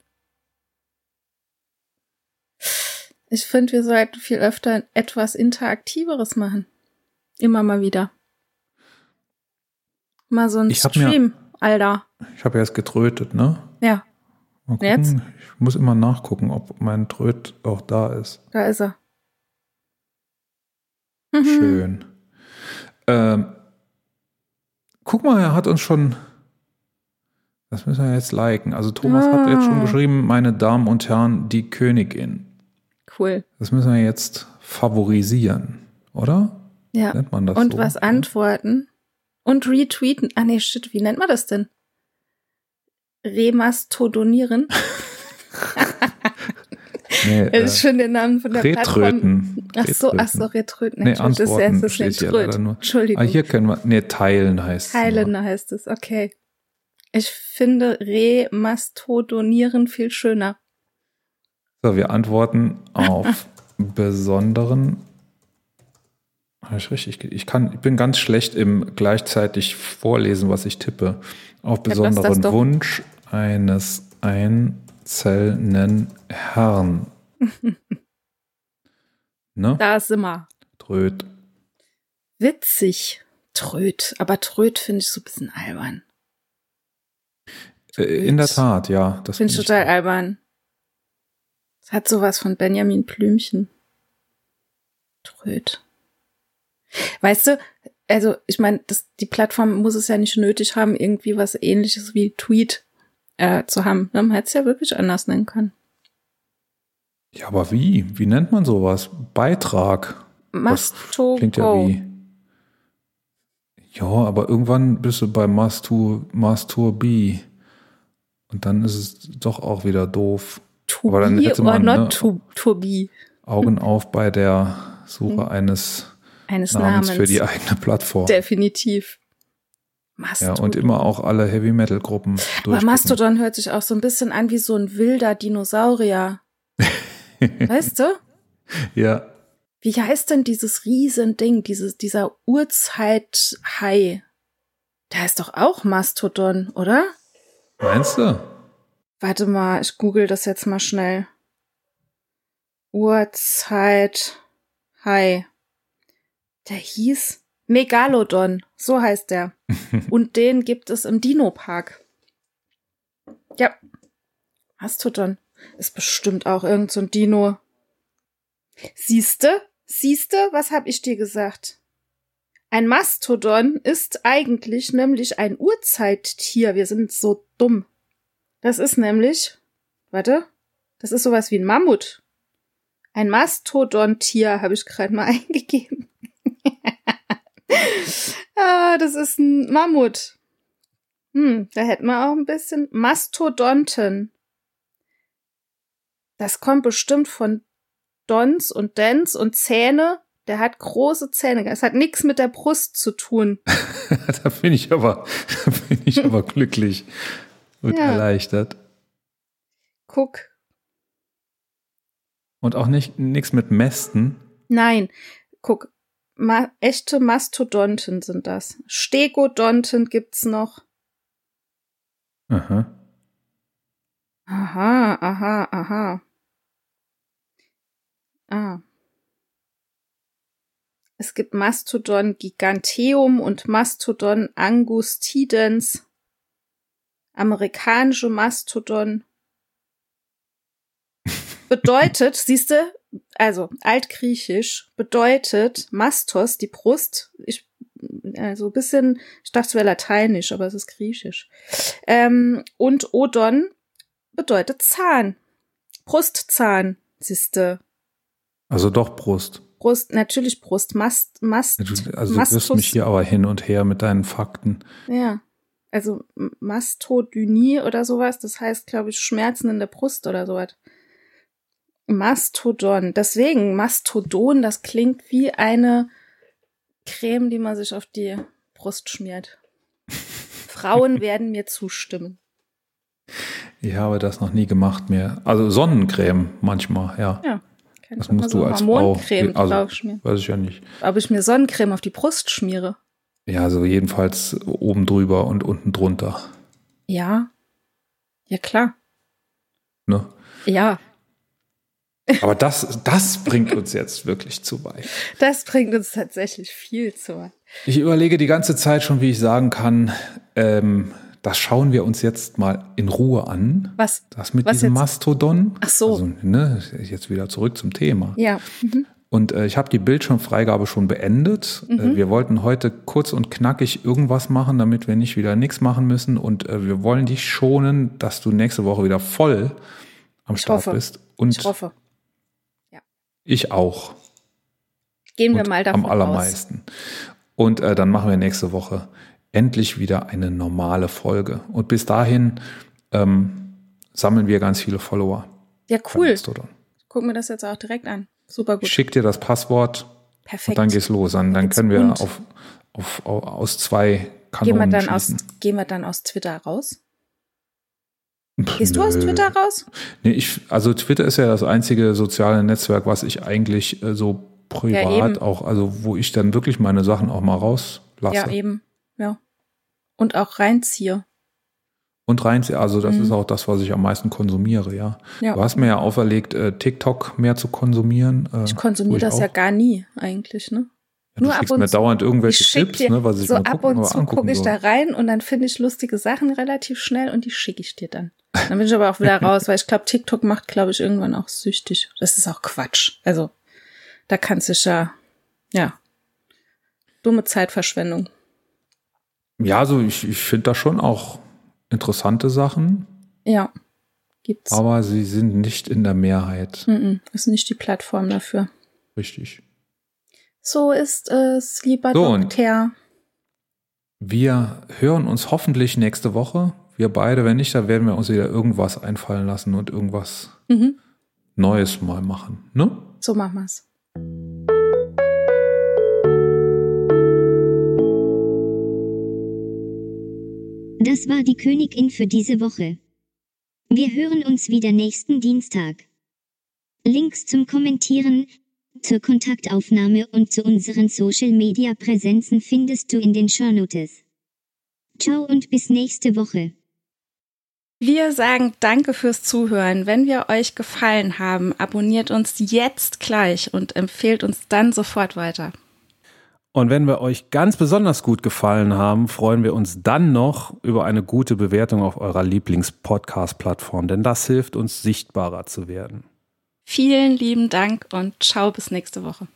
[SPEAKER 1] Ich finde, wir sollten viel öfter etwas Interaktiveres machen. Immer mal wieder. Mal so ein
[SPEAKER 2] hab mir-
[SPEAKER 1] Stream, Alter.
[SPEAKER 2] Ich habe erst getrötet, ne?
[SPEAKER 1] Ja,
[SPEAKER 2] Mal gucken.
[SPEAKER 1] Jetzt?
[SPEAKER 2] Ich muss immer nachgucken, ob mein Tröt auch da ist.
[SPEAKER 1] da ist er. Mhm.
[SPEAKER 2] Schön. Ähm, guck mal, er hat uns schon. Das müssen wir jetzt liken. Also Thomas hat jetzt schon
[SPEAKER 1] Ah.
[SPEAKER 2] geschrieben, meine Damen und Herren, die Königin.
[SPEAKER 1] Cool.
[SPEAKER 2] Das müssen wir jetzt favorisieren, oder?
[SPEAKER 1] Ja.
[SPEAKER 2] Nennt man das
[SPEAKER 1] Und
[SPEAKER 2] so?
[SPEAKER 1] was antworten. Und retweeten. Ah nee, shit, wie nennt man das denn? Remastodonieren. *laughs*
[SPEAKER 2] Nee,
[SPEAKER 1] Das ist
[SPEAKER 2] äh,
[SPEAKER 1] schon der Name von der Plattform.
[SPEAKER 2] Retröten.
[SPEAKER 1] Ach so, ach so,
[SPEAKER 2] Retröten. Nee,
[SPEAKER 1] Entschuldigung, das ist
[SPEAKER 2] Antworten
[SPEAKER 1] das
[SPEAKER 2] steht
[SPEAKER 1] nicht
[SPEAKER 2] hier
[SPEAKER 1] Tröt.
[SPEAKER 2] leider nur.
[SPEAKER 1] Entschuldigung.
[SPEAKER 2] Ah, hier können wir. Nee, teilen heißt es.
[SPEAKER 1] Teilen heißt es, okay. Ich finde remastodonieren viel schöner.
[SPEAKER 2] So, wir antworten auf *laughs* besonderen. Habe ich richtig? Ich kann, ich bin ganz schlecht im gleichzeitig vorlesen, was ich tippe. Auf besonderen
[SPEAKER 1] doch.
[SPEAKER 2] Wunsch eines einzelnen Herrn. *laughs* ne?
[SPEAKER 1] Da sind wir.
[SPEAKER 2] Tröd.
[SPEAKER 1] Witzig. Tröd. Aber Tröd finde ich so ein bisschen albern.
[SPEAKER 2] Äh, In der Tat, ja. Das
[SPEAKER 1] Finde ich
[SPEAKER 2] find
[SPEAKER 1] total albern. Es hat sowas von Benjamin Blümchen. Tröd. Weißt du, also ich meine, die Plattform muss es ja nicht nötig haben, irgendwie was ähnliches wie Tweet äh, zu haben. Ne? Man hätte es ja wirklich anders nennen können.
[SPEAKER 2] Ja, aber wie? Wie nennt man sowas? Beitrag.
[SPEAKER 1] Masto
[SPEAKER 2] Klingt ja wie. Ja, aber irgendwann bist du bei Masturbi. Und dann ist es doch auch wieder doof.
[SPEAKER 1] To
[SPEAKER 2] Aber dann hätte man,
[SPEAKER 1] not
[SPEAKER 2] ne,
[SPEAKER 1] to, to
[SPEAKER 2] Augen *laughs* auf bei der Suche eines
[SPEAKER 1] eines
[SPEAKER 2] Namens,
[SPEAKER 1] Namens.
[SPEAKER 2] für die eigene Plattform.
[SPEAKER 1] Definitiv.
[SPEAKER 2] Ja,
[SPEAKER 1] Mastodon.
[SPEAKER 2] und immer auch alle Heavy Metal Gruppen
[SPEAKER 1] Aber. Mastodon hört sich auch so ein bisschen an wie so ein wilder Dinosaurier. *laughs* weißt du?
[SPEAKER 2] Ja,
[SPEAKER 1] Wie heißt denn dieses Riesending, dieses, dieser Urzeit-Hai? Der ist doch auch Mastodon, oder?
[SPEAKER 2] meinst du?
[SPEAKER 1] Warte mal, ich google das jetzt mal schnell. Urzeit-Hai. Der hieß Megalodon, so heißt der. *laughs* Und den gibt es im Dino-Park. Ja. Mastodon ist bestimmt auch irgend so ein Dino. Siehste? Siehste, was hab ich dir gesagt? Ein Mastodon ist eigentlich nämlich ein Urzeittier. Wir sind so dumm. Das ist nämlich, warte, das ist sowas wie ein Mammut. Ein Mastodontier habe ich gerade mal *laughs* eingegeben. Ah, das ist ein Mammut. Hm, da hätten wir auch ein bisschen Mastodonten. Das kommt bestimmt von Dons und Dens und Zähne. Der hat große Zähne. Es hat nichts mit der Brust zu tun. *laughs*
[SPEAKER 2] da bin ich aber, da bin ich aber *laughs* glücklich und
[SPEAKER 1] Ja.
[SPEAKER 2] erleichtert.
[SPEAKER 1] Guck.
[SPEAKER 2] Und auch nicht nichts mit Mästen.
[SPEAKER 1] Nein, guck. Ma echte Mastodonten sind das. Stegodonten gibt's noch.
[SPEAKER 2] Aha.
[SPEAKER 1] Aha, aha, aha. Ah. Es gibt Mastodon giganteum und Mastodon angustidens. Amerikanische Mastodon. *laughs* Bedeutet, siehste, also altgriechisch bedeutet Mastos die Brust. Ich also ein bisschen, ich dachte es wäre lateinisch, aber es ist griechisch. Ähm, und Odon bedeutet Zahn. Brustzahn, siehste.
[SPEAKER 2] Also doch Brust.
[SPEAKER 1] Brust, natürlich Brust, Mast, Mast,
[SPEAKER 2] Also du wirst mich hier aber hin und her mit deinen Fakten.
[SPEAKER 1] Ja. Also Mastodynie oder sowas, das heißt, glaube ich, Schmerzen in der Brust oder sowas. Mastodon. Deswegen, Mastodon, das klingt wie eine Creme, die man sich auf die Brust schmiert. *laughs* Frauen werden mir zustimmen.
[SPEAKER 2] Ich habe das noch nie gemacht mehr. Also Sonnencreme manchmal, ja.
[SPEAKER 1] Ja.
[SPEAKER 2] Das musst
[SPEAKER 1] so
[SPEAKER 2] du als Frau. Also,
[SPEAKER 1] draufschmieren.
[SPEAKER 2] weiß ich ja nicht.
[SPEAKER 1] Ob ich mir Sonnencreme auf die Brust schmiere?
[SPEAKER 2] Ja, also jedenfalls oben drüber und unten drunter.
[SPEAKER 1] Ja. Ja, klar.
[SPEAKER 2] Ne?
[SPEAKER 1] Ja,
[SPEAKER 2] Aber das, das bringt uns jetzt wirklich zu weit.
[SPEAKER 1] das bringt uns tatsächlich viel zu weit.
[SPEAKER 2] Ich überlege die ganze Zeit schon, wie ich sagen kann, ähm, das schauen wir uns jetzt mal in Ruhe an.
[SPEAKER 1] Was?
[SPEAKER 2] Das mit
[SPEAKER 1] Was
[SPEAKER 2] diesem
[SPEAKER 1] jetzt?
[SPEAKER 2] Mastodon.
[SPEAKER 1] Ach so.
[SPEAKER 2] Also, ne, jetzt wieder zurück zum Thema.
[SPEAKER 1] Ja. Mhm.
[SPEAKER 2] Und äh, ich habe die Bildschirmfreigabe schon beendet.
[SPEAKER 1] Mhm.
[SPEAKER 2] Äh, wir wollten heute kurz und knackig irgendwas machen, damit wir nicht wieder nichts machen müssen. Und äh, wir wollen dich schonen, dass du nächste Woche wieder voll am
[SPEAKER 1] Ich
[SPEAKER 2] Start
[SPEAKER 1] hoffe.
[SPEAKER 2] bist. Und
[SPEAKER 1] Ich hoffe.
[SPEAKER 2] Ich auch.
[SPEAKER 1] Gehen wir
[SPEAKER 2] Und
[SPEAKER 1] mal davon
[SPEAKER 2] am allermeisten. Und äh, dann machen wir nächste Woche endlich wieder eine normale Folge. Und bis dahin ähm, sammeln wir ganz viele Follower.
[SPEAKER 1] aus. Ja, cool.
[SPEAKER 2] Mastodon.
[SPEAKER 1] Gucken wir das jetzt auch direkt an. Super
[SPEAKER 2] Ich
[SPEAKER 1] gut.
[SPEAKER 2] schick dir das Passwort
[SPEAKER 1] Perfekt.
[SPEAKER 2] und dann geht's los. Dann, dann können wir auf, auf, auf, aus zwei
[SPEAKER 1] gehen, wir
[SPEAKER 2] Kanonen
[SPEAKER 1] dann aus,
[SPEAKER 2] schießen.
[SPEAKER 1] gehen wir dann aus Twitter raus? Gehst du aus. Twitter raus?
[SPEAKER 2] Nee, ich, also Twitter ist ja das einzige soziale Netzwerk, was ich eigentlich äh, so
[SPEAKER 1] Ja,
[SPEAKER 2] privat
[SPEAKER 1] eben.
[SPEAKER 2] auch, also wo ich dann wirklich meine Sachen auch mal rauslasse.
[SPEAKER 1] Ja, eben. Ja. Und auch reinziehe.
[SPEAKER 2] Und rein, also das
[SPEAKER 1] Mhm.
[SPEAKER 2] ist auch das, was ich am meisten konsumiere, ja.
[SPEAKER 1] Ja.
[SPEAKER 2] Du hast mir ja auferlegt, äh, TikTok mehr zu konsumieren. Äh,
[SPEAKER 1] Ich konsumiere das
[SPEAKER 2] auch.
[SPEAKER 1] ja gar nie eigentlich, ne?
[SPEAKER 2] Ja, du
[SPEAKER 1] nur ab
[SPEAKER 2] schickst
[SPEAKER 1] und
[SPEAKER 2] mir
[SPEAKER 1] zu.
[SPEAKER 2] dauernd irgendwelche
[SPEAKER 1] Ich
[SPEAKER 2] Tipps,
[SPEAKER 1] dir,
[SPEAKER 2] ne, was ich
[SPEAKER 1] so ab
[SPEAKER 2] gucken,
[SPEAKER 1] und zu gucke ich
[SPEAKER 2] soll.
[SPEAKER 1] da rein und dann finde ich lustige Sachen relativ schnell und die schicke ich dir dann. Dann bin ich aber auch wieder raus, weil ich glaube, TikTok macht, glaube ich, irgendwann auch süchtig. Das ist auch Quatsch. Also, da kannst du ja, ja, dumme Zeitverschwendung.
[SPEAKER 2] Ja, also ich, ich finde da schon auch interessante Sachen,
[SPEAKER 1] Ja, gibt's.
[SPEAKER 2] aber sie sind nicht in der Mehrheit
[SPEAKER 1] Mhm, ist nicht die Plattform dafür.
[SPEAKER 2] richtig.
[SPEAKER 1] So ist es, lieber
[SPEAKER 2] So,
[SPEAKER 1] Doktor.
[SPEAKER 2] Wir hören uns hoffentlich nächste Woche. Wir beide, wenn nicht, dann werden wir uns wieder irgendwas einfallen lassen und irgendwas
[SPEAKER 1] Mhm,
[SPEAKER 2] Neues mal machen. Ne?
[SPEAKER 1] so machen wir's.
[SPEAKER 3] Das war die Königin für diese Woche. Wir hören uns wieder nächsten Dienstag. Links zum Kommentieren, zur Kontaktaufnahme und zu unseren Social Media Präsenzen findest du in den Shownotes. Ciao und bis nächste Woche.
[SPEAKER 1] Wir sagen Danke fürs Zuhören. Wenn wir euch gefallen haben, abonniert uns jetzt gleich und empfehlt uns dann sofort weiter.
[SPEAKER 4] Und wenn wir euch ganz besonders gut gefallen haben, freuen wir uns dann noch über eine gute Bewertung auf eurer Lieblings-Podcast-Plattform, denn das hilft uns sichtbarer zu werden.
[SPEAKER 1] Vielen lieben Dank und ciao bis nächste Woche.